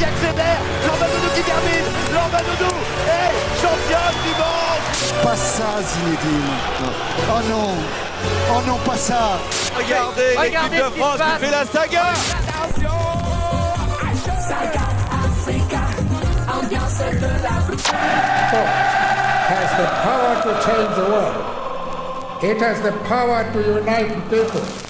qui accélère, qui termine, est champion du monde. Pas ça Zinedine. Oh non. Oh non, pas ça. Regardez, l'équipe de France qui fait la saga. Has the power to change the world. It has the power to unite people.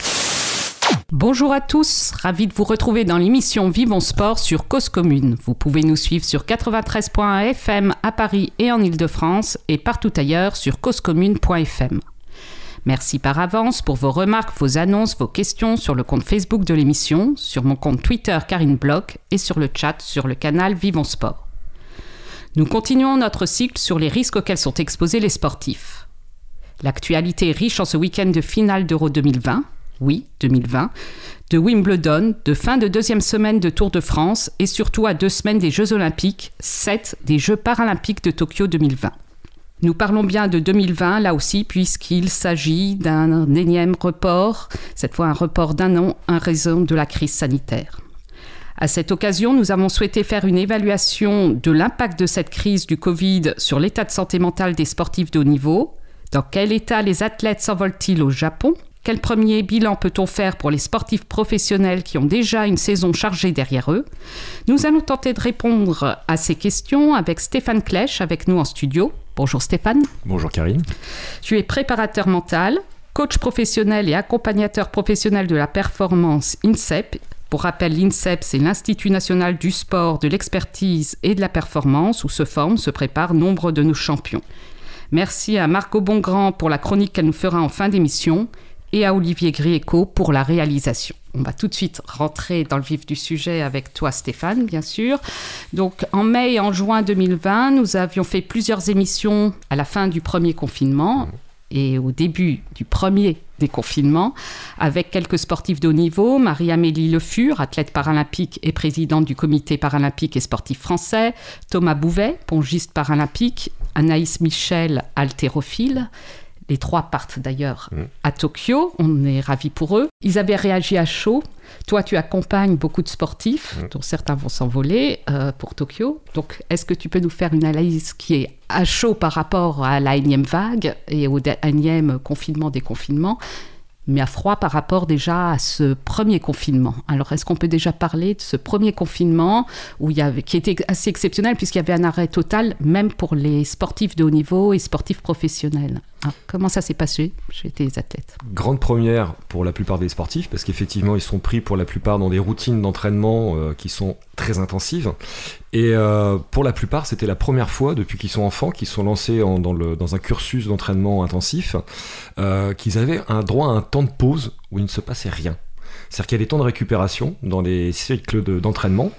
Bonjour à tous, ravi de vous retrouver dans l'émission Vivons Sport sur Cause Commune. Vous pouvez nous suivre sur 93.1 FM à Paris et en Ile-de-France et partout ailleurs sur causecommune.fm. Merci par avance pour vos remarques, vos annonces, vos questions sur le compte Facebook de l'émission, sur mon compte Twitter Karine Bloch et sur le chat sur le canal Vivons Sport. Nous continuons notre cycle sur les risques auxquels sont exposés les sportifs. L'actualité est riche en ce week-end de finale d'Euro 2020, oui, 2020, de Wimbledon, de fin de deuxième semaine de Tour de France et surtout à deux semaines des Jeux Olympiques, sept des Jeux Paralympiques de Tokyo 2020. Nous parlons bien de 2020 là aussi puisqu'il s'agit d'un énième report, cette fois un report d'un an en raison de la crise sanitaire. À cette occasion, nous avons souhaité faire une évaluation de l'impact de cette crise du Covid sur l'état de santé mentale des sportifs de haut niveau. Dans quel état les athlètes s'envolent-ils au Japon? Quel premier bilan peut-on faire pour les sportifs professionnels qui ont déjà une saison chargée derrière eux? Nous allons tenter de répondre à ces questions avec Stéphane Klech avec nous en studio. Bonjour Stéphane. Bonjour Karine. Tu es préparateur mental, coach professionnel et accompagnateur professionnel de la performance INSEP. Pour rappel, l'INSEP, c'est l'Institut national du sport, de l'expertise et de la performance, où se forment, se préparent nombre de nos champions. Merci à Marco Bongrand pour la chronique qu'elle nous fera en fin d'émission et à Olivier Grieco pour la réalisation. On va tout de suite rentrer dans le vif du sujet avec toi Stéphane, bien sûr. Donc en mai et en juin 2020, nous avions fait plusieurs émissions à la fin du premier confinement et au début du premier déconfinement, avec quelques sportifs de haut niveau, Marie-Amélie Le Fur, athlète paralympique et présidente du comité paralympique et sportif français, Thomas Bouvet, pongiste paralympique, Anaïs Michel, haltérophile, les trois partent d'ailleurs Mm. à Tokyo. On est ravis pour eux. Ils avaient réagi à chaud. Toi, tu accompagnes beaucoup de sportifs, Mm. dont certains vont s'envoler euh, pour Tokyo. Donc, est-ce que tu peux nous faire une analyse qui est à chaud par rapport à la énième vague et au énième confinement, déconfinement mais à froid par rapport déjà à ce premier confinement? Alors, est-ce qu'on peut déjà parler de ce premier confinement où il y avait, qui était assez exceptionnel puisqu'il y avait un arrêt total, même pour les sportifs de haut niveau et sportifs professionnels? Alors, Comment ça s'est passé chez tes athlètes Grande première pour la plupart des sportifs, parce qu'effectivement, ils sont pris pour la plupart dans des routines d'entraînement euh, qui sont très intensives. Et euh, pour la plupart, c'était la première fois depuis qu'ils sont enfants qu'ils sont lancés dans, un cursus d'entraînement intensif, euh, qu'ils avaient un droit à un temps de pause où il ne se passait rien. C'est-à-dire qu'il y a des temps de récupération dans les cycles de- d'entraînement.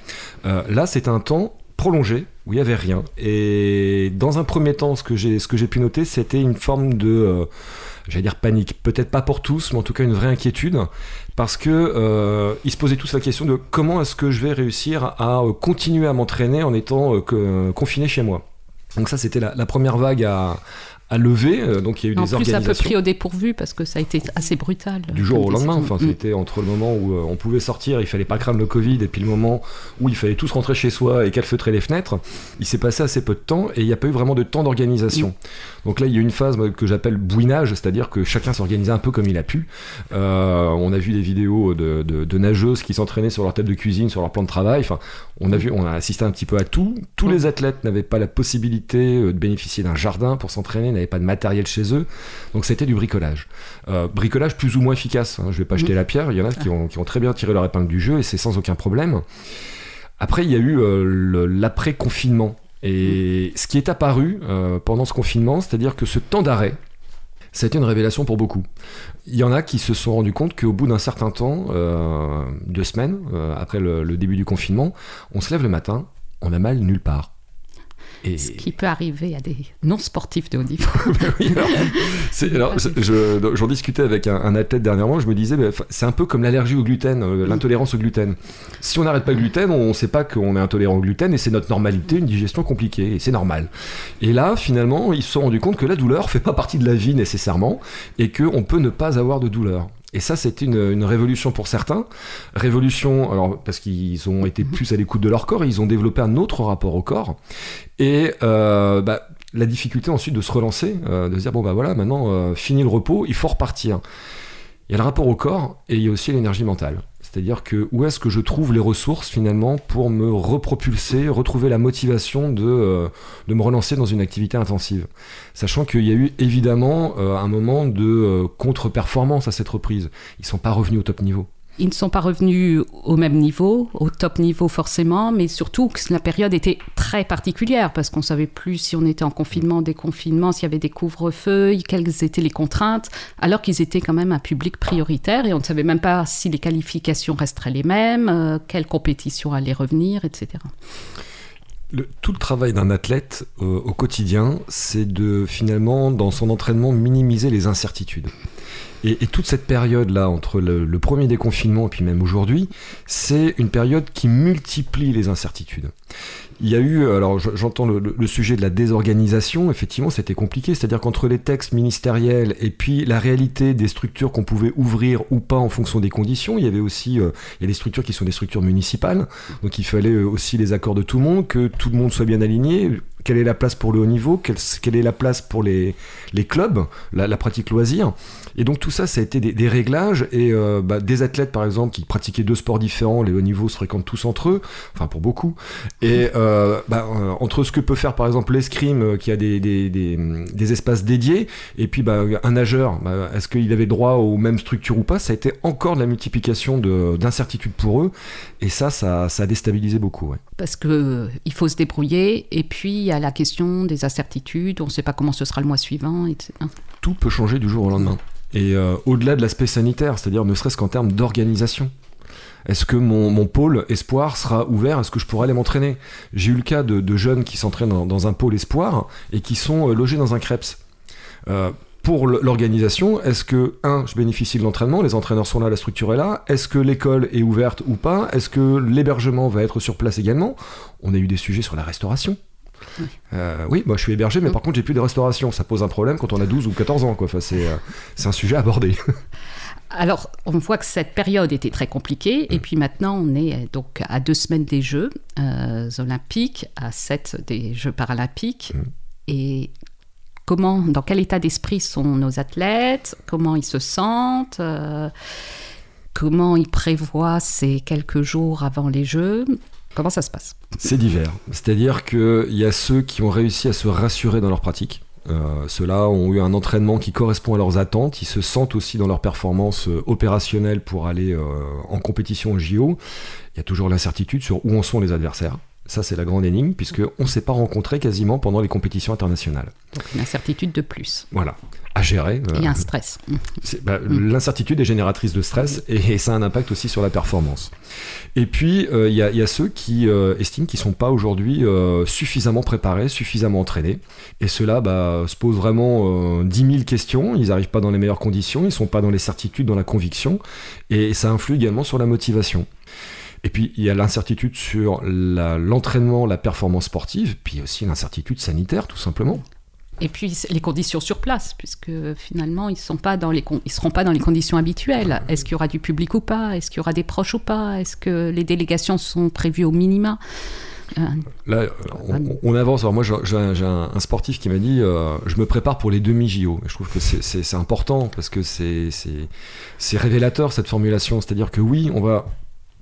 Là, c'est un temps prolongé où il n'y avait rien. Et dans un premier temps, ce que j'ai ce que j'ai pu noter, c'était une forme de, euh, j'allais dire panique. Peut-être pas pour tous, mais en tout cas une vraie inquiétude, parce que euh, ils se posaient tous la question de comment est-ce que je vais réussir à euh, continuer à m'entraîner en étant confiné chez moi. Donc ça, c'était la, la première vague à, à lever. Euh, Donc il y a eu En des plus, un peu organisations pris au dépourvu parce que ça a été assez brutal. du jour au lendemain. Enfin, Mm. c'était entre le moment où euh, on pouvait sortir, il fallait pas craindre le Covid, et puis le moment où il fallait tous rentrer chez soi et calfeutrer les fenêtres. Il s'est passé assez peu de temps et il n'y a pas eu vraiment de temps d'organisation. Donc là, il y a une phase que j'appelle bouinage, c'est-à-dire que chacun s'organisait un peu comme il a pu. Euh, on a vu des vidéos de, de- de nageuses qui s'entraînaient sur leur table de cuisine, sur leur plan de travail. Enfin, on a vu, on a assisté un petit peu à tout. Tous les athlètes n'avaient pas la possibilité de bénéficier d'un jardin pour s'entraîner, n'avaient pas de matériel chez eux. Donc c'était du bricolage. Euh, bricolage plus ou moins efficace. hein. Je vais pas jeter la pierre. Il y en a qui ont, qui ont très bien tiré leur épingle du jeu et c'est sans aucun problème. Après, il y a eu euh, l'après-confinement. Et ce qui est apparu euh, pendant ce confinement, c'est-à-dire que ce temps d'arrêt, ça a été une révélation pour beaucoup. Il y en a qui se sont rendus compte qu'au bout d'un certain temps, euh, deux semaines euh, après le, le début du confinement, on se lève le matin, on a mal nulle part. Et... Ce qui peut arriver à des non-sportifs de haut niveau. Oui, alors, j'en discutais avec un, un athlète dernièrement, je me disais, c'est un peu comme l'allergie au gluten, euh, l'intolérance au gluten. Si on n'arrête pas le gluten, on ne sait pas qu'on est intolérant au gluten et c'est notre normalité, une digestion compliquée, et c'est normal. Et là, finalement, ils se sont rendus compte que la douleur fait pas partie de la vie nécessairement et qu'on peut ne pas avoir de douleur. Et ça, c'était une, révolution pour certains. Révolution, alors parce qu'ils ont été plus à l'écoute de leur corps, et ils ont développé un autre rapport au corps. Et euh, bah, la difficulté ensuite de se relancer, euh, de se dire bon bah voilà, maintenant euh, fini le repos, il faut repartir. Il y a le rapport au corps et il y a aussi l'énergie mentale. C'est-à-dire que où est-ce que je trouve les ressources finalement pour me repropulser, retrouver la motivation de, euh, me relancer dans une activité intensive? Sachant qu'il y a eu évidemment un moment de contre-performance à cette reprise. Ils ne sont pas revenus au top niveau. Ils ne sont pas revenus au même niveau, au top niveau forcément, mais surtout que la période était très particulière parce qu'on ne savait plus si on était en confinement, déconfinement, s'il y avait des couvre-feux, quelles étaient les contraintes, alors qu'ils étaient quand même un public prioritaire et on ne savait même pas si les qualifications resteraient les mêmes, euh, quelle compétition allait revenir, etc. tout le travail d'un athlète euh, au quotidien, c'est de finalement, dans son entraînement, minimiser les incertitudes. Et, toute cette période-là, entre le, premier déconfinement et puis même aujourd'hui, c'est une période qui multiplie les incertitudes. Il y a eu, alors j'entends le, sujet de la désorganisation, effectivement c'était compliqué, c'est-à-dire qu'entre les textes ministériels et puis la réalité des structures qu'on pouvait ouvrir ou pas en fonction des conditions, il y avait aussi euh, il y a des structures qui sont des structures municipales, donc il fallait euh, aussi les accords de tout le monde, que tout le monde soit bien aligné, quelle est la place pour le haut niveau, quelle, est la place pour les, les clubs, la, la pratique loisir. Et donc tout ça, ça a été des, réglages et euh, bah, des athlètes par exemple qui pratiquaient deux sports différents, les hauts niveaux se fréquentent tous entre eux, enfin pour beaucoup. Et euh, bah, euh, entre ce que peut faire par exemple l'escrime qui a des, des, des, espaces dédiés et puis bah, un nageur, est-ce qu'il avait droit aux mêmes structures ou pas? Ça a été encore de la multiplication d'incertitudes pour eux et ça, ça, ça a déstabilisé beaucoup. Ouais. Parce que il faut se débrouiller et puis il y a la question des incertitudes, on ne sait pas comment ce sera le mois suivant, etc. Tout peut changer du jour au lendemain. Et euh, au-delà de l'aspect sanitaire, c'est-à-dire ne serait-ce qu'en termes d'organisation. Est-ce que mon, pôle espoir sera ouvert Est-ce que je pourrai aller m'entraîner? J'ai eu le cas de, jeunes qui s'entraînent dans, un pôle espoir et qui sont euh, logés dans un CREPS. Euh, pour l'organisation, est-ce que, un, je bénéficie de l'entraînement, les entraîneurs sont là, la structure est là, est-ce que l'école est ouverte ou pas, est-ce que l'hébergement va être sur place également? On a eu des sujets sur la restauration. Euh, oui, moi je suis hébergé, mais par contre j'ai plus de restauration. Ça pose un problème quand on a 12 ou 14 ans. Quoi. Enfin, c'est, euh, c'est un sujet abordé. Alors, on voit que cette période était très compliquée, et mm. puis maintenant, on est euh, donc à deux semaines des Jeux olympiques, à sept des Jeux paralympiques. Mm. Et comment, dans quel état d'esprit sont nos athlètes? Comment ils se sentent? Comment ils prévoient ces quelques jours avant les Jeux? Comment ça se passe? C'est divers. C'est-à-dire qu'il y a ceux qui ont réussi à se rassurer dans leur pratique. Euh, ceux-là ont eu un entraînement qui correspond à leurs attentes, ils se sentent aussi dans leur performance euh, opérationnelle pour aller euh, en compétition au JO. Il y a toujours l'incertitude sur où en sont les adversaires. Ça, c'est la grande énigme, puisqu'on ne s'est pas rencontré quasiment pendant les compétitions internationales. Donc une incertitude de plus. Voilà à gérer. Et un stress. Bah, mm. L'incertitude est génératrice de stress et, ça a un impact aussi sur la performance. Et puis, il y, a ceux qui estiment qu'ils ne sont pas aujourd'hui suffisamment préparés, suffisamment entraînés. Et ceux-là bah, se posent vraiment 10 000 questions. Ils n'arrivent pas dans les meilleures conditions, ils ne sont pas dans les certitudes, dans la conviction. Et ça influe également sur la motivation. Et puis il y a l'incertitude sur l'entraînement, la, performance sportive, puis aussi l'incertitude sanitaire tout simplement. Et puis les conditions sur place, puisque finalement ils ne seront pas dans les conditions habituelles. Est-ce qu'il y aura du public ou pas? Est-ce qu'il y aura des proches ou pas? Est-ce que les délégations sont prévues au minima? Euh, Là, on, avance. Alors moi, j'ai un, sportif qui m'a dit euh, Je me prépare pour les demi-JO. Je trouve que c'est important parce que c'est révélateur cette formulation. C'est-à-dire que oui, on va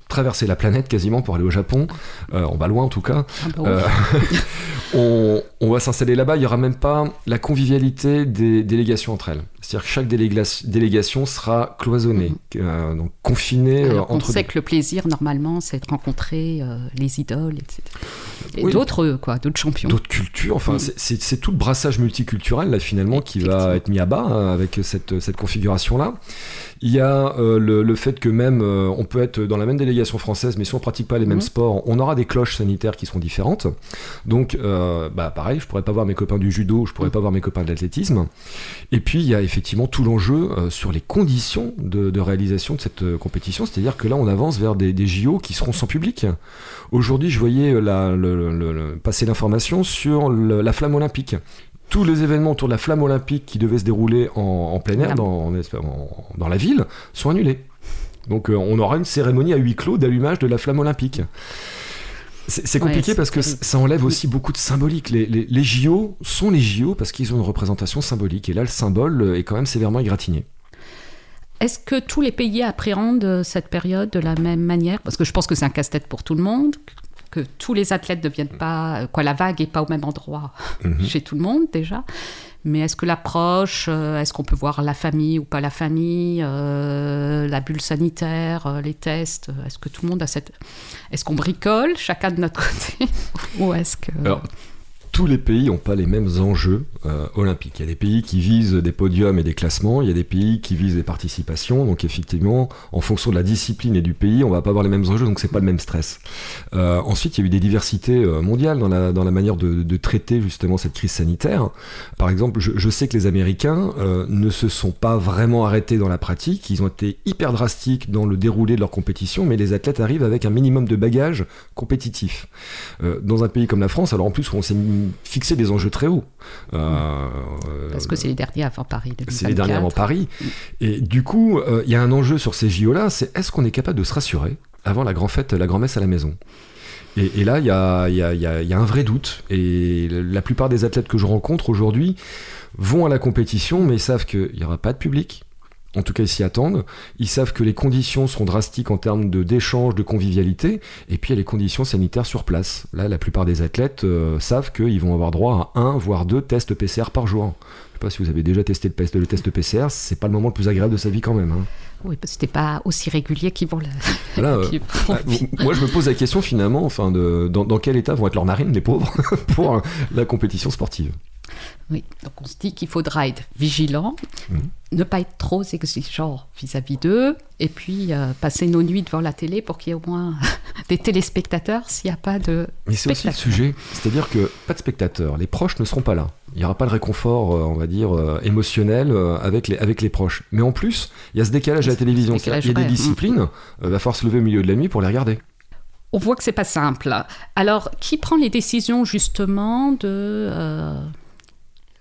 traverser la planète quasiment pour aller au Japon. Euh, on va loin en tout cas. Ah bah on, on, va s'installer là-bas. Il n'y aura même pas la convivialité des délégations entre elles. C'est-à-dire que chaque délégation sera cloisonnée, mhm. euh, donc confinée euh, entre. On sait que le plaisir, normalement, c'est de rencontrer euh, les idoles, etc. Et d'autres, quoi, d'autres champions. D'autres cultures. Enfin, mhm. c'est tout le brassage multiculturel là finalement qui va être mis à bas hein, avec cette, cette configuration-là. Il y a le, le, fait que même on peut être dans la même délégation française, mais si on pratique pas les mêmes mhm. sports, on aura des cloches sanitaires qui seront différentes. Donc, bah pareil, je pourrais pas voir mes copains du judo, je pourrais pas voir mes copains de l'athlétisme. Et puis il y a effectivement tout l'enjeu euh, sur les conditions de, réalisation de cette euh, compétition. C'est-à-dire que là, on avance vers des, JO qui seront sans public. Aujourd'hui, je voyais euh, passer l'information sur la flamme olympique tous les événements autour de la flamme olympique qui devaient se dérouler en, plein air, dans, dans, la ville, sont annulés. Donc euh, on aura une cérémonie à huis clos d'allumage de la flamme olympique. C'est compliqué parce que ça enlève aussi beaucoup de symbolique. Les, les, JO sont les JO parce qu'ils ont une représentation symbolique. Et là, le symbole est quand même sévèrement égratigné. Est-ce que tous les pays appréhendent cette période de la même manière? Parce que je pense que c'est un casse-tête pour tout le monde, que tous les athlètes ne deviennent pas, quoi, la vague n'est pas au même endroit mhm. chez tout le monde déjà. Mais est-ce que l'approche, euh, est-ce qu'on peut voir la famille ou pas la famille, euh, la bulle sanitaire, euh, les tests, est-ce que tout le monde a cette... Est-ce qu'on bricole chacun de notre côté Ou est-ce que tous les pays n'ont pas les mêmes enjeux euh, olympiques. Il y a des pays qui visent des podiums et des classements, il y a des pays qui visent des participations. Donc effectivement, en fonction de la discipline et du pays, on va pas avoir les mêmes enjeux, donc c'est pas le même stress. Euh, ensuite, il y a eu des diversités euh, mondiales dans la, manière de, traiter justement cette crise sanitaire. Par exemple, je, sais que les Américains ne se sont pas vraiment arrêtés dans la pratique, ils ont été hyper drastiques dans le déroulé de leur compétition, mais les athlètes arrivent avec un minimum de bagages compétitifs. dans un pays comme la France, alors en plus on s'est fixer des enjeux très hauts. Euh, Parce que c'est les derniers avant Paris. C'est les derniers avant Paris. Et du coup, euh, il y a un enjeu sur ces JO-là, c'est est-ce qu'on est capable de se rassurer avant la grande fête, la grand-messe à la maison? Et, là, il y a, y, a, y a, un vrai doute. Et la plupart des athlètes que je rencontre aujourd'hui vont à la compétition, mais ils savent qu'il n'y aura pas de public, en tout cas ils s'y attendent. Ils savent que les conditions seront drastiques en termes de d'échange, de convivialité, et puis il y a les conditions sanitaires sur place. Là, la plupart des athlètes euh, savent qu'ils vont avoir droit à un voire deux tests PCR par jour. Je sais pas si vous avez déjà testé le, test PCR, c'est pas le moment le plus agréable de sa vie quand même. Hein. Oui, parce que c'était pas aussi régulier qu'ils vont le. Euh, bah, moi, je me pose la question finalement, enfin, de, dans, quel état vont être leurs narines, les pauvres, pour la compétition sportive? Oui, donc on se dit qu'il faudra être vigilant, mhm. ne pas être trop exigeant vis-à-vis d'eux, et puis euh, passer nos nuits devant la télé pour qu'il y ait au moins des téléspectateurs s'il n'y a pas de. Mais c'est aussi le sujet, c'est-à-dire que pas de spectateurs, les proches ne seront pas là. Il n'y aura pas le réconfort, euh, on va dire, euh, émotionnel avec, les, avec les proches. Mais en plus, il y a ce décalage à la télévision. il y a des disciplines, il va falloir se lever au milieu de la nuit pour les regarder on voit que c'est pas simple. Alors, qui prend les décisions justement de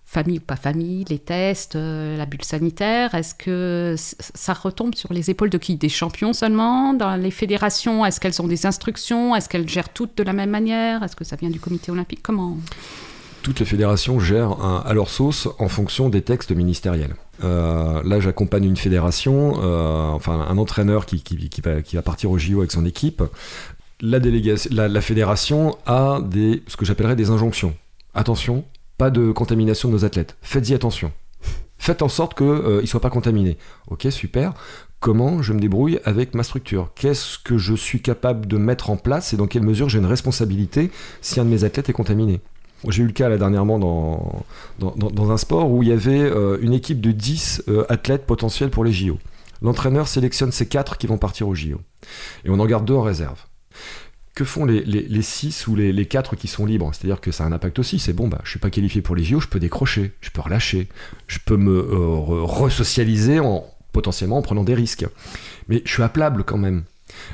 famille ou pas famille, les tests, euh, la bulle sanitaire Est-ce que ça retombe sur les épaules de qui? Des champions seulement? Dans les fédérations, est-ce qu'elles ont des instructions? Est-ce qu'elles gèrent toutes de la même manière? Est-ce que ça vient du comité olympique? Comment? Toutes les fédérations gèrent à leur sauce en fonction des textes ministériels. Euh, là, j'accompagne une fédération, euh, enfin un entraîneur qui, va, partir au JO avec son équipe. La, délégation, la fédération a des, ce que j'appellerais des injonctions. Attention, pas de contamination de nos athlètes. Faites-y attention. Faites en sorte qu'ils ne soient pas contaminés. Ok, super. Comment je me débrouille avec ma structure? Qu'est-ce que je suis capable de mettre en place et dans quelle mesure j'ai une responsabilité si un de mes athlètes est contaminé? J'ai eu le cas là dernièrement dans, dans, un sport où il y avait euh, une équipe de 10 euh, athlètes potentiels pour les JO. L'entraîneur sélectionne ces 4 qui vont partir aux JO. Et on en garde deux en réserve que font les, les, six ou les, les, quatre qui sont libres? C'est-à-dire que ça a un impact aussi. C'est bon, bah, je suis pas qualifié pour les JO, je peux décrocher, je peux relâcher, je peux me euh, resocialiser en, potentiellement en prenant des risques. Mais je suis appelable quand même.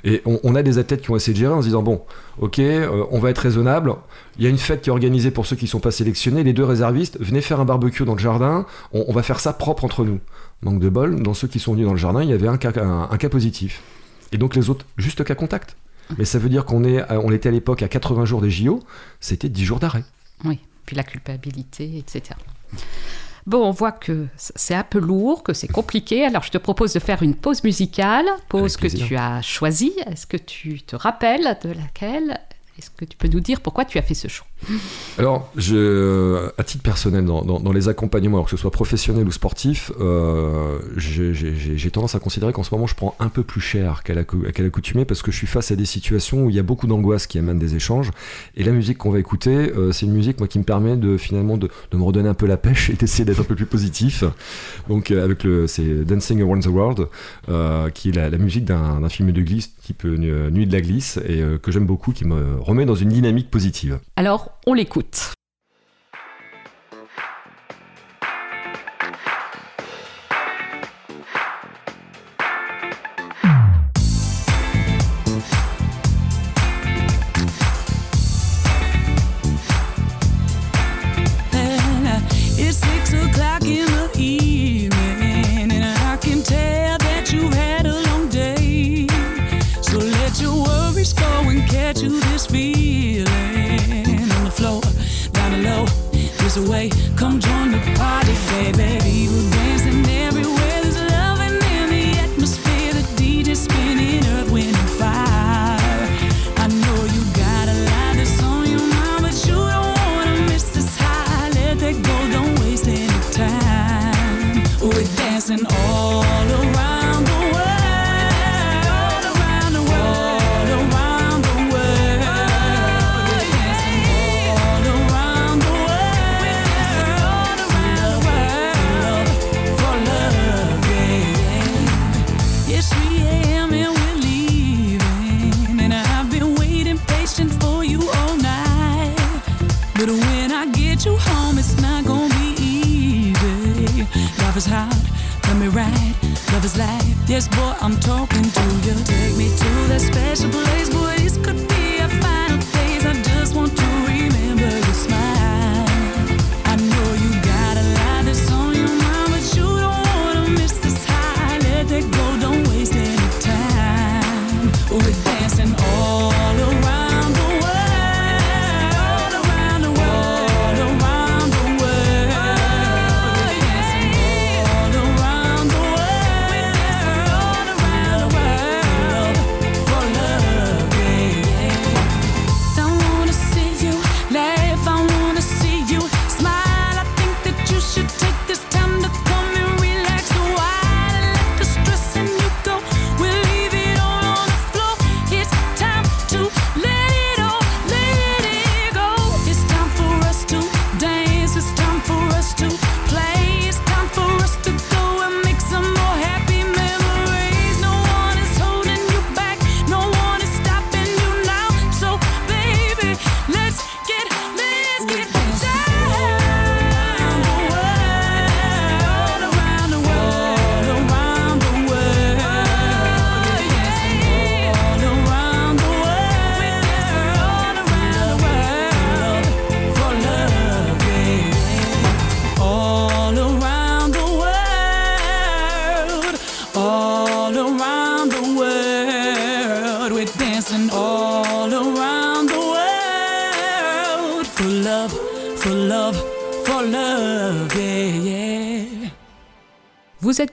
Et on, a des athlètes qui ont essayé de gérer en se disant bon, ok, euh, on va être raisonnable. Il y a une fête qui est organisée pour ceux qui ne sont pas sélectionnés. Les deux réservistes, venez faire un barbecue dans le jardin. On, va faire ça propre entre nous. Manque de bol, dans ceux qui sont venus dans le jardin, il y avait un cas, un cas positif. Et donc les autres, juste cas contact. Mais ça veut dire qu'on est, on était à l'époque à 80 jours des JO, c'était 10 jours d'arrêt. Oui, puis la culpabilité, etc. Bon, on voit que c'est un peu lourd, que c'est compliqué. Alors, je te propose de faire une pause musicale, pause que tu as choisie. Est-ce que tu te rappelles de laquelle? Est-ce que tu peux nous dire pourquoi tu as fait ce choix? Alors, je, à titre personnel, dans, les accompagnements, alors que ce soit professionnel ou sportif, euh, j'ai tendance à considérer qu'en ce moment, je prends un peu plus cher qu'à l'accoutumée parce que je suis face à des situations où il y a beaucoup d'angoisse qui émanent des échanges. Et la musique qu'on va écouter, euh, c'est une musique moi, qui me permet de finalement de, me redonner un peu la pêche et d'essayer d'être un peu plus positif. Donc, euh, avec le, c'est Dancing Around the World, qui est la, la musique d'un film de glisse type Nuit de la glisse et que j'aime beaucoup, qui me remet dans une dynamique positive. Alors, on l'écoute. away.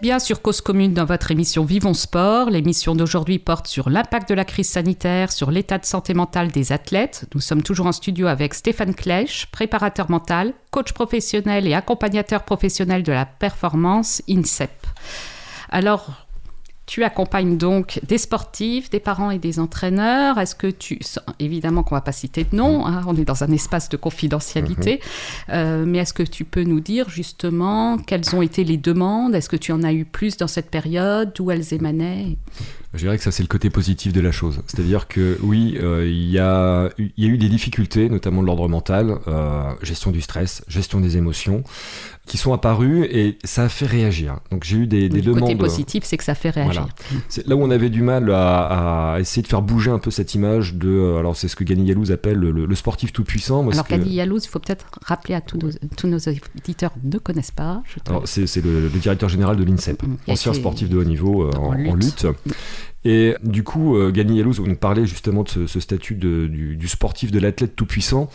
Bien sur Cause Commune dans votre émission Vivons Sport. L'émission d'aujourd'hui porte sur l'impact de la crise sanitaire, sur l'état de santé mentale des athlètes. Nous sommes toujours en studio avec Stéphane Klech, préparateur mental, coach professionnel et accompagnateur professionnel de la performance INSEP. Alors, tu accompagnes donc des sportifs, des parents et des entraîneurs. Est-ce que tu... Évidemment qu'on ne va pas citer de nom, hein, on est dans un espace de confidentialité, Euh, mais est-ce que tu peux nous dire justement quelles ont été les demandes? Est-ce que tu en as eu plus dans cette période? D'où elles émanaient? Je dirais que ça, c'est le côté positif de la chose. C'est-à-dire que oui, euh, il y, a, il y a eu des difficultés, notamment de l'ordre mental, euh, gestion du stress, gestion des émotions, qui sont apparues et ça a fait réagir. Donc j'ai eu des, des Le demandes. côté positif, c'est que ça fait réagir. Voilà. C'est là où on avait du mal à, à essayer de faire bouger un peu cette image de. euh, Alors, c'est ce que Gany Yalouz appelle le, le sportif tout-puissant. Moi, Alors que- Kadi Yalouz, il faut peut-être rappeler à tous nos, tous nos auditeurs ne connaissent pas. Je te- Alors, c'est c'est le, le directeur général de l'INSEP, Mm. A ancien été sportif de haut niveau euh, en lutte. Et du coup, euh, Gany Yalouz, on nous parlait justement de ce, ce statut de- du, du sportif, de l'athlète tout-puissant.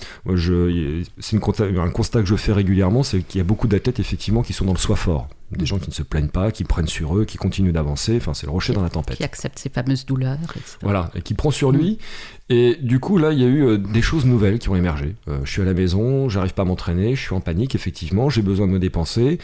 C'est un constat que je fais régulièrement, c'est qu'il y a beaucoup d'athlètes effectivement qui sont dans le soi fort. Des gens qui ne se plaignent pas, qui prennent sur eux, qui continuent d'avancer. Enfin, c'est le rocher dans la tempête. Qui accepte ces fameuses douleurs, etc. Voilà, et qui prend sur lui. Et du coup, là, il y a eu euh, des choses nouvelles qui ont émergé. Euh, je suis à la maison, j'arrive pas à m'entraîner, je suis en panique, effectivement, j'ai besoin de me dépenser.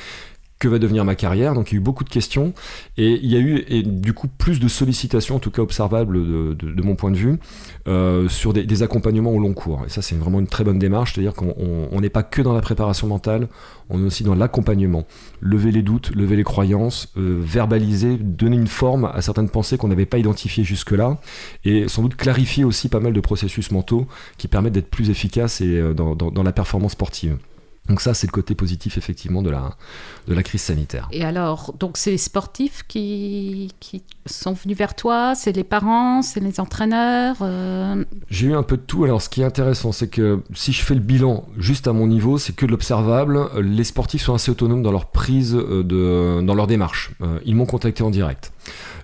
Que va devenir ma carrière Donc, il y a eu beaucoup de questions. Et il y a eu, du coup, plus de sollicitations, en tout cas observables de, mon point de vue, euh, sur des, accompagnements au long cours. Et ça, c'est vraiment une très bonne démarche. C'est-à-dire qu'on on- on n'est pas que dans la préparation mentale, on est aussi dans l'accompagnement. Lever les doutes, lever les croyances, euh, verbaliser, donner une forme à certaines pensées qu'on n'avait pas identifiées jusque-là et sans doute clarifier aussi pas mal de processus mentaux qui permettent d'être plus efficaces euh, dans la performance sportive. Donc ça, c'est le côté positif effectivement de la, de la crise sanitaire. Et alors, donc c'est les sportifs qui, qui sont venus vers toi, c'est les parents, c'est les entraîneurs. euh, J'ai eu un peu de tout. Alors, ce qui est intéressant, c'est que si je fais le bilan juste à mon niveau, c'est que de l'observable. Les sportifs sont assez autonomes dans leur prise, euh, de, dans leur démarche. Euh, Ils m'ont contacté en direct.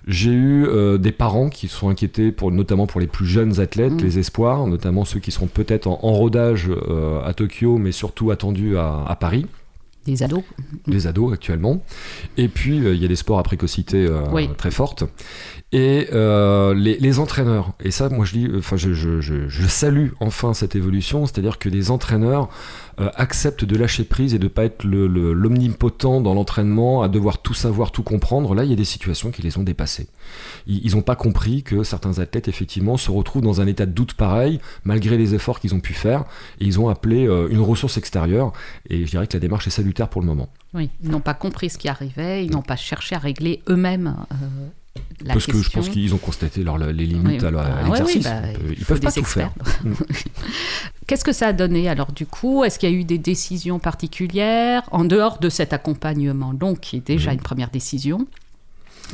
J'ai eu euh, des parents qui sont inquiétés, pour, notamment pour les plus jeunes athlètes, Mm. les espoirs, notamment ceux qui seront peut-être en, en rodage euh, à Tokyo, mais surtout attendus à, à Paris, Des ados. les ados actuellement. Et puis, euh, il y a des sports à précocité euh, Oui. très forte. Et euh, les, les entraîneurs, et ça, moi je dis, enfin, je, je- je- je salue enfin cette évolution, c'est-à-dire que les entraîneurs euh, acceptent de lâcher prise et de pas être le- le- l'omnipotent dans l'entraînement, à devoir tout savoir, tout comprendre. Là, il y a des situations qui les ont dépassés. Ils n'ont pas compris que certains athlètes, effectivement, se retrouvent dans un état de doute pareil, malgré les efforts qu'ils ont pu faire, et ils ont appelé euh, une ressource extérieure. Et je dirais que la démarche est salutaire pour le moment. Oui, ils n'ont pas compris ce qui arrivait, ils n'ont pas cherché à régler eux-mêmes la Parce que je pense qu'ils ont constaté leur- les limites Oui, à bah, ouais, l'exercice. oui, bah, Ils peuvent- ils pas tout faire. Qu'est-ce que ça a donné alors du coup? Est-ce qu'il y a eu des décisions particulières en dehors de cet accompagnement donc qui est déjà Mhm. une première décision?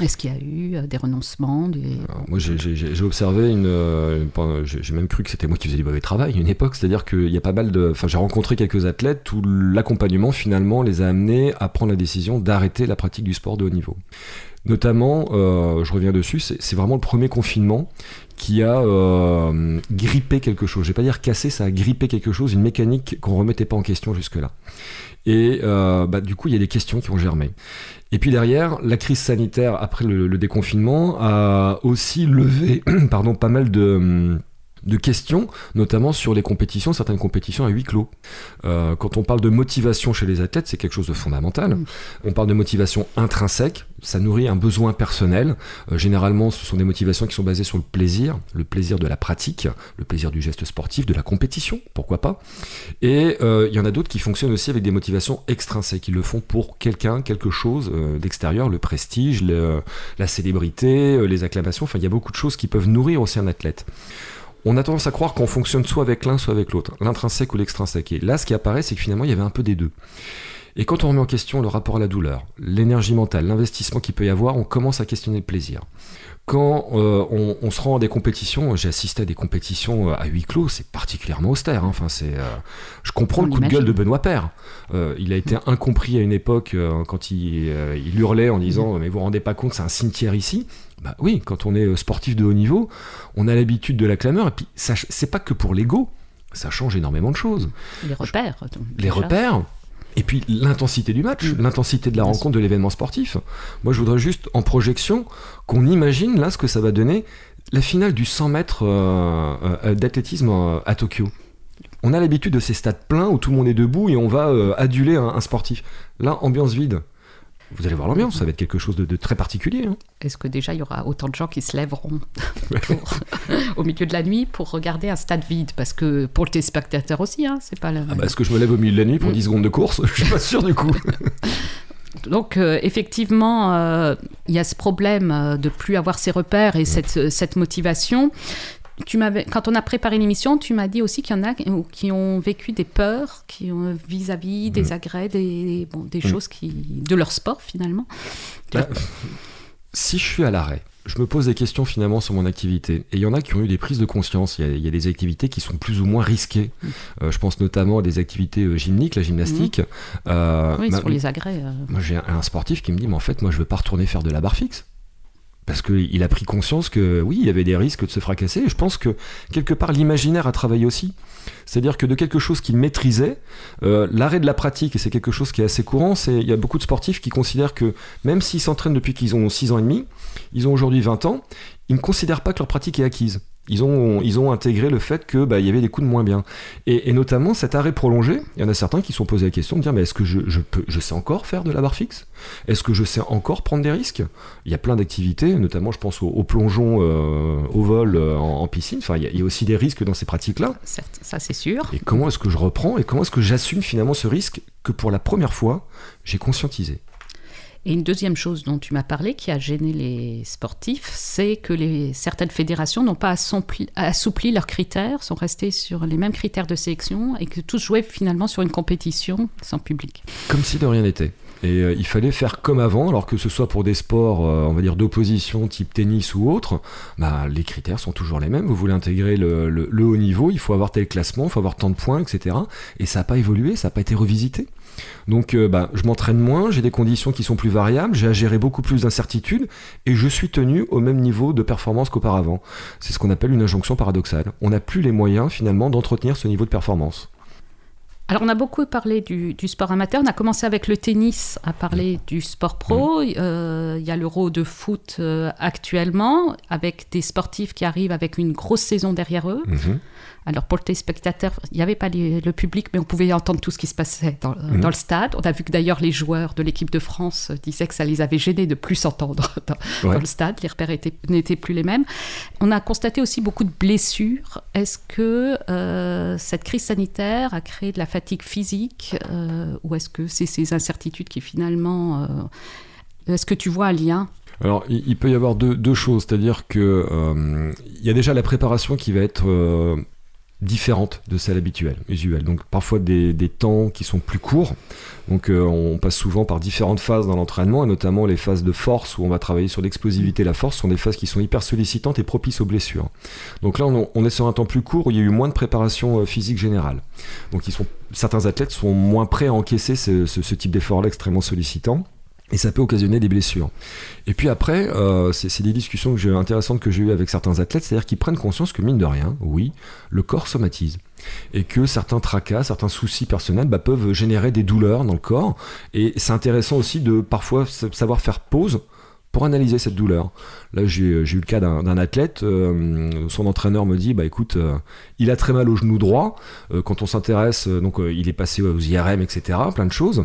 Est-ce qu'il y a eu euh, des renoncements des... Alors, moi, j'ai- observé une. euh, j'ai même cru que c'était moi qui faisais du mauvais travail à une époque. C'est-à-dire qu'il y a pas mal de. Enfin, j'ai rencontré quelques athlètes où l'accompagnement finalement les a amenés à prendre la décision d'arrêter la pratique du sport de haut niveau. Notamment, euh, je reviens dessus, c'est vraiment le premier confinement qui a euh, grippé quelque chose. Je vais pas dire cassé, ça a grippé quelque chose, une mécanique qu'on remettait pas en question jusque-là. Et euh, bah, du coup, il y a des questions qui ont germé. Et puis derrière, la crise sanitaire après le, le déconfinement a aussi levé pardon, pas mal de, de questions, notamment sur les compétitions, certaines compétitions à huis clos. Euh, quand on parle de motivation chez les athlètes, c'est quelque chose de fondamental. Mm. On parle de motivation intrinsèque, ça nourrit un besoin personnel. Euh, généralement, ce sont des motivations qui sont basées sur le plaisir, le plaisir de la pratique, le plaisir du geste sportif, de la compétition, pourquoi pas. Et euh, il y en a d'autres qui fonctionnent aussi avec des motivations extrinsèques. Ils le font pour quelqu'un, quelque chose euh, d'extérieur, le prestige, le- la célébrité, euh, les acclamations. Enfin, il y a beaucoup de choses qui peuvent nourrir aussi un athlète. On a tendance à croire qu'on fonctionne soit avec l'un, soit avec l'autre, l'intrinsèque ou l'extrinsèque. Et là, ce qui apparaît, c'est que finalement, il y avait un peu des deux. Et quand on remet en question le rapport à la douleur, l'énergie mentale, l'investissement qu'il peut y avoir, on commence à questionner le plaisir. Quand euh, on, on se rend à des compétitions, j'ai assisté à des compétitions euh, à huis clos, c'est particulièrement austère. hein. Enfin, c'est, euh, je comprends On le coup de gueule de Benoît Père. Euh, il a été incompris à une époque quand il, il hurlait en disant Mais vous vous rendez pas compte, c'est un cimetière ici? Bah oui, quand on est sportif de haut niveau, on a l'habitude de la clameur, et puis ça, c'est pas que pour l'ego, ça change énormément de choses les repères donc, les repères et puis l'intensité du match, Mm. l'intensité de la rencontre, de l'événement sportif. Moi, je voudrais juste en projection qu'on imagine là ce que ça va donner la finale du 100 mètres euh, euh, d'athlétisme euh, à Tokyo. On a l'habitude de ces stades pleins où tout le monde est debout et on va aduler un, un sportif. Là, ambiance vide. Vous allez voir l'ambiance, ça va être quelque chose de, de très particulier. hein. Est-ce que déjà il y aura autant de gens qui se lèveront pour- au milieu de la nuit pour regarder un stade vide? Parce que pour le téléspectateur aussi, hein, c'est pas le. Ah bah, Est-ce que je me lève au milieu de la nuit pour Mm. 10 secondes de course? Je suis pas sûr du coup. Donc euh, effectivement, euh, il y a ce problème euh, de plus avoir ses repères et cette, cette motivation. Tu quand on a préparé l'émission, tu m'as dit aussi qu'il y en a qui- ont vécu des peurs qui ont vis-à-vis des agrès, des, bon, des Mm. choses qui, de leur sport finalement. Bah, si je suis à l'arrêt, je me pose des questions finalement sur mon activité. Et il y en a qui ont eu des prises de conscience. Il y a, il y a des activités qui sont plus ou moins risquées. Euh, je pense notamment à des activités euh, gymniques, la gymnastique. Euh, oui, bah, sur les agrès. euh, Moi, j'ai un, un sportif qui me dit, mais en fait, moi, je veux pas retourner faire de la barre fixe. Parce qu'il a pris conscience que oui, il y avait des risques de se fracasser. Et je pense que quelque part, l'imaginaire a travaillé aussi. C'est-à-dire que de quelque chose qu'il maîtrisait, euh, l'arrêt de la pratique, et c'est quelque chose qui est assez courant, c'est il y a beaucoup de sportifs qui considèrent que même s'ils s'entraînent depuis qu'ils ont 6 ans et demi, ils ont aujourd'hui 20 ans, ils ne considèrent pas que leur pratique est acquise. Ils ont, ils ont intégré le fait que bah, il y avait des coups de moins bien. Et, et notamment cet arrêt prolongé, il y en a certains qui se sont posés la question de dire mais est-ce que je, je peux, je sais encore faire de la barre fixe? Est-ce que je sais encore prendre des risques? Il y a plein d'activités, notamment je pense au, au plongeon euh, au vol euh, en, en piscine. Enfin, il y, a, il y a aussi des risques dans ces pratiques-là. certes, ça c'est sûr. Et comment est-ce que je reprends et comment est-ce que j'assume finalement ce risque que pour la première fois j'ai conscientisé? Et une deuxième chose dont tu m'as parlé qui a gêné les sportifs, c'est que certaines fédérations n'ont pas assoupli, leurs critères, sont restés sur les mêmes critères de sélection et que tous jouaient finalement sur une compétition sans public. Comme si de rien n'était. Et euh, il fallait faire comme avant, alors que ce soit pour des sports, euh, on va dire, d'opposition type tennis ou autre, bah, les critères sont toujours les mêmes. Vous voulez intégrer le haut niveau, il faut avoir tel classement, il faut avoir tant de points, etc. Et ça n'a pas évolué, ça n'a pas été revisité. Donc euh, bah, je m'entraîne moins, j'ai des conditions qui sont plus variables, j'ai à gérer beaucoup plus d'incertitudes et je suis tenu au même niveau de performance qu'auparavant. C'est ce qu'on appelle une injonction paradoxale. On n'a plus les moyens finalement d'entretenir ce niveau de performance. Alors, on a beaucoup parlé du, du sport amateur. On a commencé avec le tennis à parler du sport pro. Euh, Il y a l'Euro de foot euh, actuellement, avec des sportifs qui arrivent avec une grosse saison derrière eux. Mhm. Alors, pour les spectateurs, il n'y avait pas les- le public, mais on pouvait entendre tout ce qui se passait dans, Mhm. dans le stade. On a vu que d'ailleurs, les joueurs de l'équipe de France disaient que ça les avait gênés de plus s'entendre dans, Ouais. dans le stade. Les repères étaient- n'étaient plus les mêmes. On a constaté aussi beaucoup de blessures. Est-ce que euh, cette crise sanitaire a créé de la fatigue physique euh, ou est-ce que c'est ces incertitudes qui finalement... euh, est-ce que tu vois un lien? Alors, il, il peut y avoir deux, deux choses, c'est-à-dire que euh, il y a déjà la préparation qui va être euh, différente de celle habituelle, usuelle. Donc, parfois des, des temps qui sont plus courts. Donc, euh, on passe souvent par différentes phases dans l'entraînement, et notamment les phases de force où on va travailler sur l'explosivité et la force, sont des phases qui sont hyper sollicitantes et propices aux blessures. Donc là, on, est sur un temps plus court où il y a eu moins de préparation euh, physique générale. Donc, certains athlètes sont moins prêts à encaisser ce- ce type d'effort-là extrêmement sollicitant. Et ça peut occasionner des blessures. Et puis après, euh, c'est des discussions que intéressantes que j'ai eues avec certains athlètes, c'est-à-dire qu'ils prennent conscience que mine de rien, oui, le corps somatise. Et que certains tracas, certains soucis personnels bah, peuvent générer des douleurs dans le corps. Et c'est intéressant aussi de parfois savoir faire pause pour analyser cette douleur. Là, j'ai j'ai eu le cas d'un athlète, euh, son entraîneur me dit, bah écoute, euh, il a très mal au genou droit. Euh, quand on s'intéresse, euh, donc euh, il est passé aux IRM, etc., plein de choses.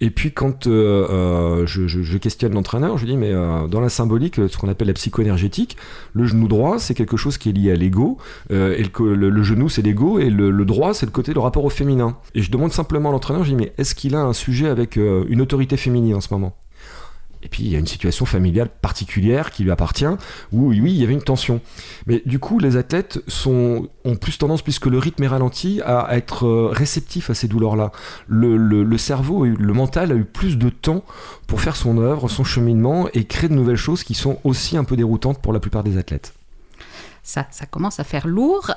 Et puis quand euh, euh, je, questionne l'entraîneur, je lui dis, mais euh, dans la symbolique, ce qu'on appelle la psycho-énergétique, le genou droit, c'est quelque chose qui est lié à l'ego, euh, et le, genou, c'est l'ego, et le, droit, c'est le côté le rapport au féminin. Et je demande simplement à l'entraîneur, je dis, mais est-ce qu'il a un sujet avec euh, une autorité féminine en ce moment? Et puis il y a une situation familiale particulière qui lui appartient, où oui, il y avait une tension. Mais du coup, les athlètes sont, ont plus tendance, puisque le rythme est ralenti, à être euh, réceptifs à ces douleurs-là. Le, le- cerveau, le mental a eu plus de temps pour faire son œuvre, son cheminement, et créer de nouvelles choses qui sont aussi un peu déroutantes pour la plupart des athlètes. ça, ça commence à faire lourd.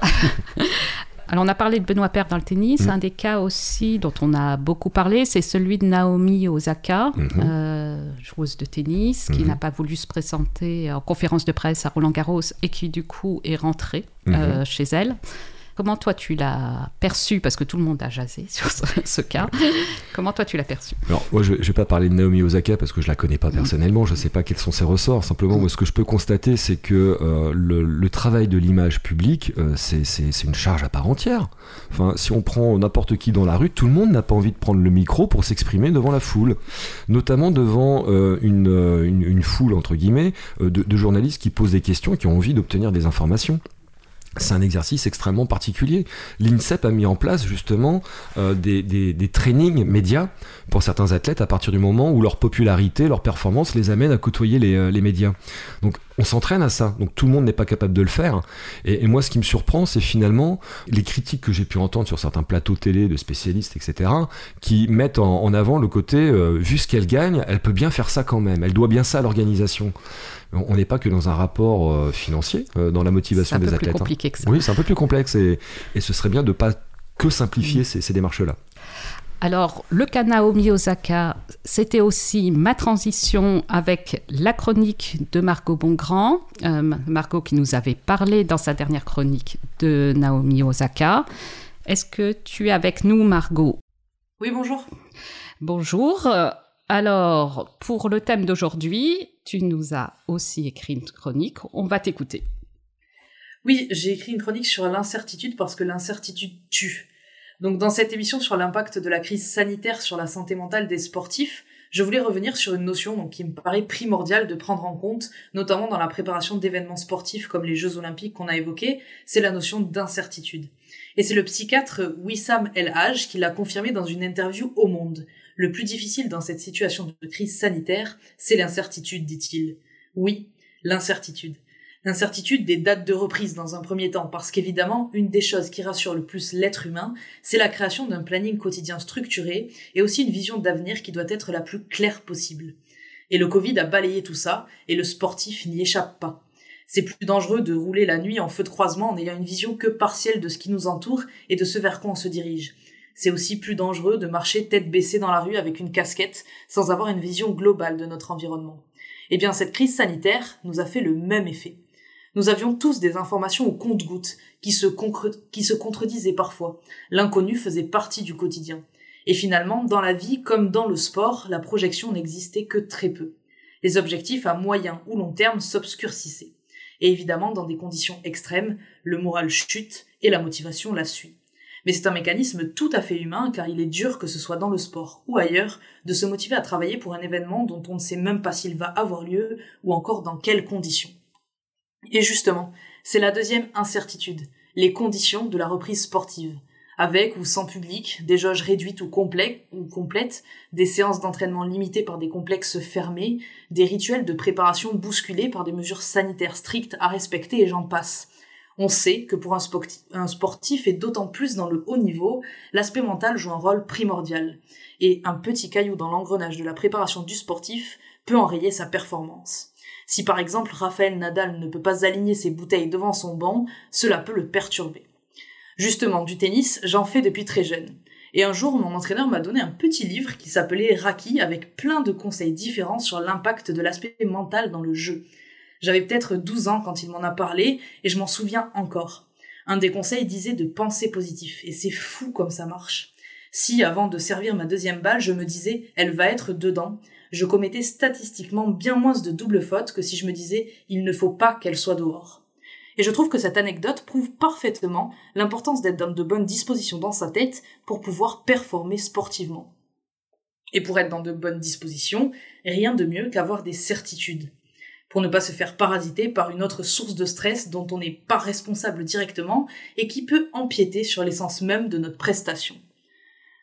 Alors, on a parlé de Benoît Paire dans le tennis. Mm. Un des cas aussi dont on a beaucoup parlé, c'est celui de Naomi Osaka, Mhm. euh, joueuse de tennis, qui Mhm. n'a pas voulu se présenter en conférence de presse à Roland Garros et qui, du coup, est rentrée Mhm. euh, chez elle. Comment toi tu l'as perçu Parce que tout le monde a jasé sur ce, ce cas. Comment toi tu l'as perçu? Alors, moi, je ne vais pas parler de Naomi Osaka parce que je la connais pas personnellement, je ne sais pas quels sont ses ressorts. Simplement, moi, ce que je peux constater, c'est que euh, le, le travail de l'image publique, euh, c'est- une charge à part entière. Enfin, si on prend n'importe qui dans la rue, tout le monde n'a pas envie de prendre le micro pour s'exprimer devant la foule, notamment devant euh, une, une, une foule, entre guillemets, de, de journalistes qui posent des questions et qui ont envie d'obtenir des informations. C'est un exercice extrêmement particulier. L'INSEP a mis en place justement euh, des, trainings médias pour certains athlètes à partir du moment où leur popularité, leur performance les amène à côtoyer les, euh, médias. Donc on s'entraîne à ça, donc tout le monde n'est pas capable de le faire. Et, moi ce qui me surprend, c'est finalement les critiques que j'ai pu entendre sur certains plateaux télé de spécialistes, etc., qui mettent en, en avant le côté, euh, vu ce qu'elle gagne, elle peut bien faire ça quand même, elle doit bien ça à l'organisation. On n'est pas que dans un rapport euh, financier, euh, dans la C'est motivation un des peu plus athlètes. hein. compliqué que ça. Oui, c'est un peu plus complexe et, et ce serait bien de ne pas que simplifier ces, ces démarches-là. Alors, le cas Naomi Osaka, c'était aussi ma transition avec la chronique de Margot Bongrand. Euh, Margot qui nous avait parlé dans sa dernière chronique de Naomi Osaka. Est-ce que tu es avec nous, Margot? Oui, bonjour. Bonjour. Alors, pour le thème d'aujourd'hui, tu nous as aussi écrit une chronique. On va t'écouter. Oui, j'ai écrit une chronique sur l'incertitude parce que l'incertitude tue. Donc dans cette émission sur l'impact de la crise sanitaire sur la santé mentale des sportifs, je voulais revenir sur une notion donc, qui me paraît primordiale de prendre en compte, notamment dans la préparation d'événements sportifs comme les Jeux Olympiques qu'on a évoqués, c'est la notion d'incertitude. Et c'est le psychiatre Wissam El Haj qui l'a confirmé dans une interview au Monde. Le plus difficile dans cette situation de crise sanitaire, c'est l'incertitude, dit-il. Oui, l'incertitude. L'incertitude des dates de reprise dans un premier temps, parce qu'évidemment, une des choses qui rassure le plus l'être humain, c'est la création d'un planning quotidien structuré et aussi une vision d'avenir qui doit être la plus claire possible. Et le Covid a balayé tout ça, et le sportif n'y échappe pas. C'est plus dangereux de rouler la nuit en feu de croisement en ayant une vision que partielle de ce qui nous entoure et de ce vers quoi on se dirige. C'est aussi plus dangereux de marcher tête baissée dans la rue avec une casquette sans avoir une vision globale de notre environnement. Eh bien, cette crise sanitaire nous a fait le même effet. Nous avions tous des informations au compte-gouttes qui qui se contredisaient parfois. L'inconnu faisait partie du quotidien. Et finalement, dans la vie comme dans le sport, la projection n'existait que très peu. Les objectifs à moyen ou long terme s'obscurcissaient. Et évidemment, dans des conditions extrêmes, le moral chute et la motivation la suit. Mais c'est un mécanisme tout à fait humain car il est dur que ce soit dans le sport ou ailleurs de se motiver à travailler pour un événement dont on ne sait même pas s'il va avoir lieu ou encore dans quelles conditions. Et justement, c'est la deuxième incertitude, les conditions de la reprise sportive avec ou sans public, des jauges réduites ou, ou complètes, des séances d'entraînement limitées par des complexes fermés, des rituels de préparation bousculés par des mesures sanitaires strictes à respecter et j'en passe. On sait que pour un, sportif et d'autant plus dans le haut niveau, l'aspect mental joue un rôle primordial. Et un petit caillou dans l'engrenage de la préparation du sportif peut enrayer sa performance. Si par exemple Raphaël Nadal ne peut pas aligner ses bouteilles devant son banc, cela peut le perturber. Justement, du tennis, j'en fais depuis très jeune. Et un jour, mon entraîneur m'a donné un petit livre qui s'appelait Raki avec plein de conseils différents sur l'impact de l'aspect mental dans le jeu. J'avais peut-être 12 ans quand il m'en a parlé et je m'en souviens encore. Un des conseils disait de penser positif et c'est fou comme ça marche. Si avant de servir ma deuxième balle, je me disais elle va être dedans, je commettais statistiquement bien moins de doubles fautes que si je me disais il ne faut pas qu'elle soit dehors. Et je trouve que cette anecdote prouve parfaitement l'importance d'être dans de bonnes dispositions dans sa tête pour pouvoir performer sportivement. Et pour être dans de bonnes dispositions, rien de mieux qu'avoir des certitudes. Pour ne pas se faire parasiter par une autre source de stress dont on n'est pas responsable directement et qui peut empiéter sur l'essence même de notre prestation.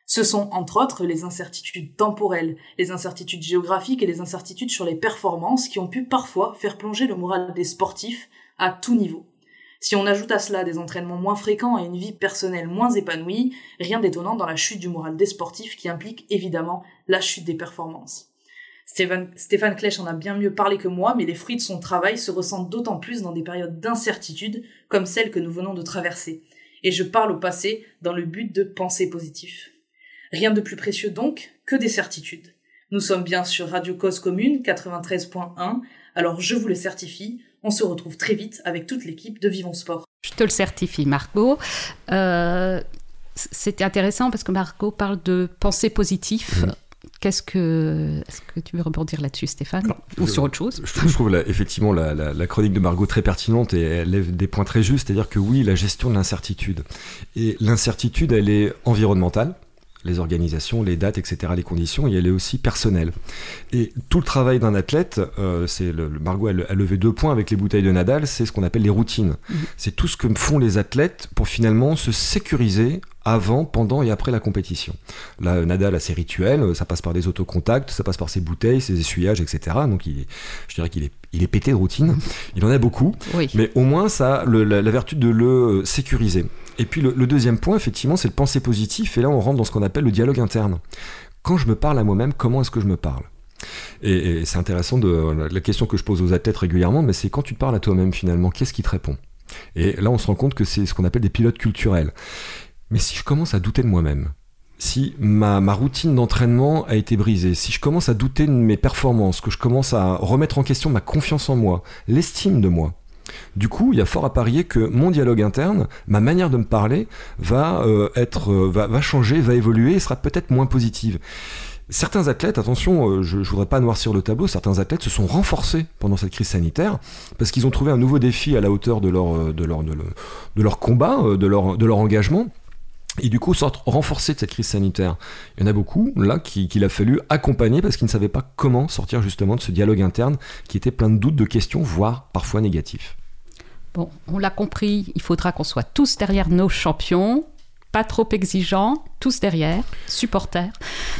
Ce sont entre autres les incertitudes temporelles, les incertitudes géographiques et les incertitudes sur les performances qui ont pu parfois faire plonger le moral des sportifs à tout niveau. Si on ajoute à cela des entraînements moins fréquents et une vie personnelle moins épanouie, rien d'étonnant dans la chute du moral des sportifs qui implique évidemment la chute des performances. Stéphane, Stéphane Klech en a bien mieux parlé que moi, mais les fruits de son travail se ressentent d'autant plus dans des périodes d'incertitude comme celle que nous venons de traverser. Et je parle au passé dans le but de penser positif. Rien de plus précieux donc que des certitudes. Nous sommes bien sur Radio Cause Commune 93.1, alors je vous le certifie, on se retrouve très vite avec toute l'équipe de Vivons Sport. Je te le certifie, Margot. Euh, C'était intéressant parce que Margot parle de pensée positive. Mmh. Qu'est-ce que, est-ce que tu veux rebondir là-dessus, Stéphane, ou je, sur autre chose Je, je trouve la, effectivement la, la, la, chronique de Margot très pertinente et elle lève des points très justes, c'est-à-dire que oui, la gestion de l'incertitude. Et l'incertitude, elle est environnementale, les organisations, les dates, etc., les conditions, et elle est aussi personnelle. Et tout le travail d'un athlète, euh, c'est le, le, Margot a, levé deux points avec les bouteilles de Nadal, c'est ce qu'on appelle les routines. Mmh. C'est tout ce que font les athlètes pour finalement se sécuriser avant, pendant et après la compétition. Là, Nadal a ses rituels, ça passe par des autocontacts, ça passe par ses bouteilles, ses essuyages, etc. Donc, il est, je dirais qu'il est, il est pété de routine. Il en a beaucoup, oui. mais au moins ça a le, la, la vertu de le sécuriser. Et puis le, le deuxième point, effectivement, c'est le penser positif. Et là, on rentre dans ce qu'on appelle le dialogue interne. Quand je me parle à moi-même, comment est-ce que je me parle? Et, et c'est intéressant de la question que je pose aux athlètes régulièrement, mais c'est quand tu te parles à toi-même finalement, qu'est-ce qui te répond? Et là, on se rend compte que c'est ce qu'on appelle des pilotes culturels. Mais si je commence à douter de moi-même, si ma, routine d'entraînement a été brisée, si je commence à douter de mes performances, que je commence à remettre en question ma confiance en moi, l'estime de moi, du coup, il y a fort à parier que mon dialogue interne, ma manière de me parler, va euh, être, euh, va, changer, va évoluer et sera peut-être moins positive. Certains athlètes, attention, euh, je ne voudrais pas noircir le tableau, certains athlètes se sont renforcés pendant cette crise sanitaire parce qu'ils ont trouvé un nouveau défi à la hauteur de leur, de leur, de leur, de leur combat, de leur, de leur engagement et du coup sortent renforcés de cette crise sanitaire. Il y en a beaucoup là qu'il qui a fallu accompagner parce qu'ils ne savaient pas comment sortir justement de ce dialogue interne qui était plein de doutes, de questions, voire parfois négatifs. Bon, on l'a compris, il faudra qu'on soit tous derrière nos champions, pas trop exigeants, tous derrière, supporters.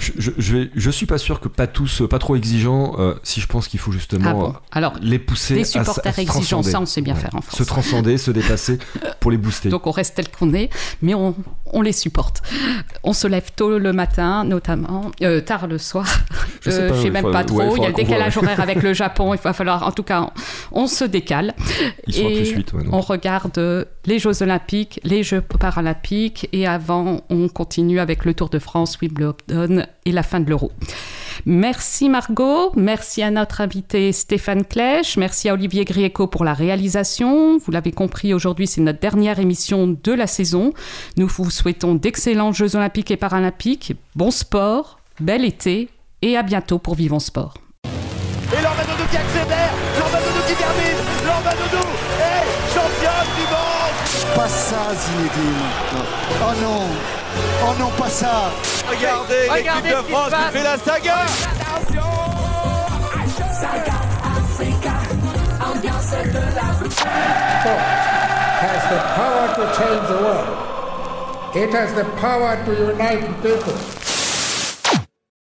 Je, je, je, vais, je suis pas sûr que pas tous, pas trop exigeants, euh, si je pense qu'il faut justement Ah bon euh, Alors, les pousser les à s- à, supporters se exigeants, ça, on sait bien Ouais. faire en France. Se transcender, se dépasser pour les booster. Donc on reste tel qu'on est, mais on, on les supporte. On se lève tôt le matin, notamment, euh, tard le soir. Je sais Euh, sais même pas trop. il il y a le décalage horaire avec le Japon. Il va falloir, en tout cas, on, on se décale. Ils à et plus 8, ouais, on regarde euh, les Jeux Olympiques, les Jeux Paralympiques, et avant, on continue avec le Tour de France, Wimbledon et la fin de l'Euro. Merci Margot, merci à notre invité Stéphane Clèche, merci à Olivier Grieco pour la réalisation. Vous l'avez compris, aujourd'hui c'est notre dernière émission de la saison. Nous vous souhaitons d'excellents Jeux Olympiques et Paralympiques, bon sport, bel été et à bientôt pour Vivons Sport. Et Lormanodo qui accélère, Lormanodo qui termine, Lormanodo est championne du monde Pas ça, Zinedine. Oh non. Oh non, pas ça. Regardez, l'équipe de France qui fait la saga Sport oh. has the power to change the world. It has the power to unite people.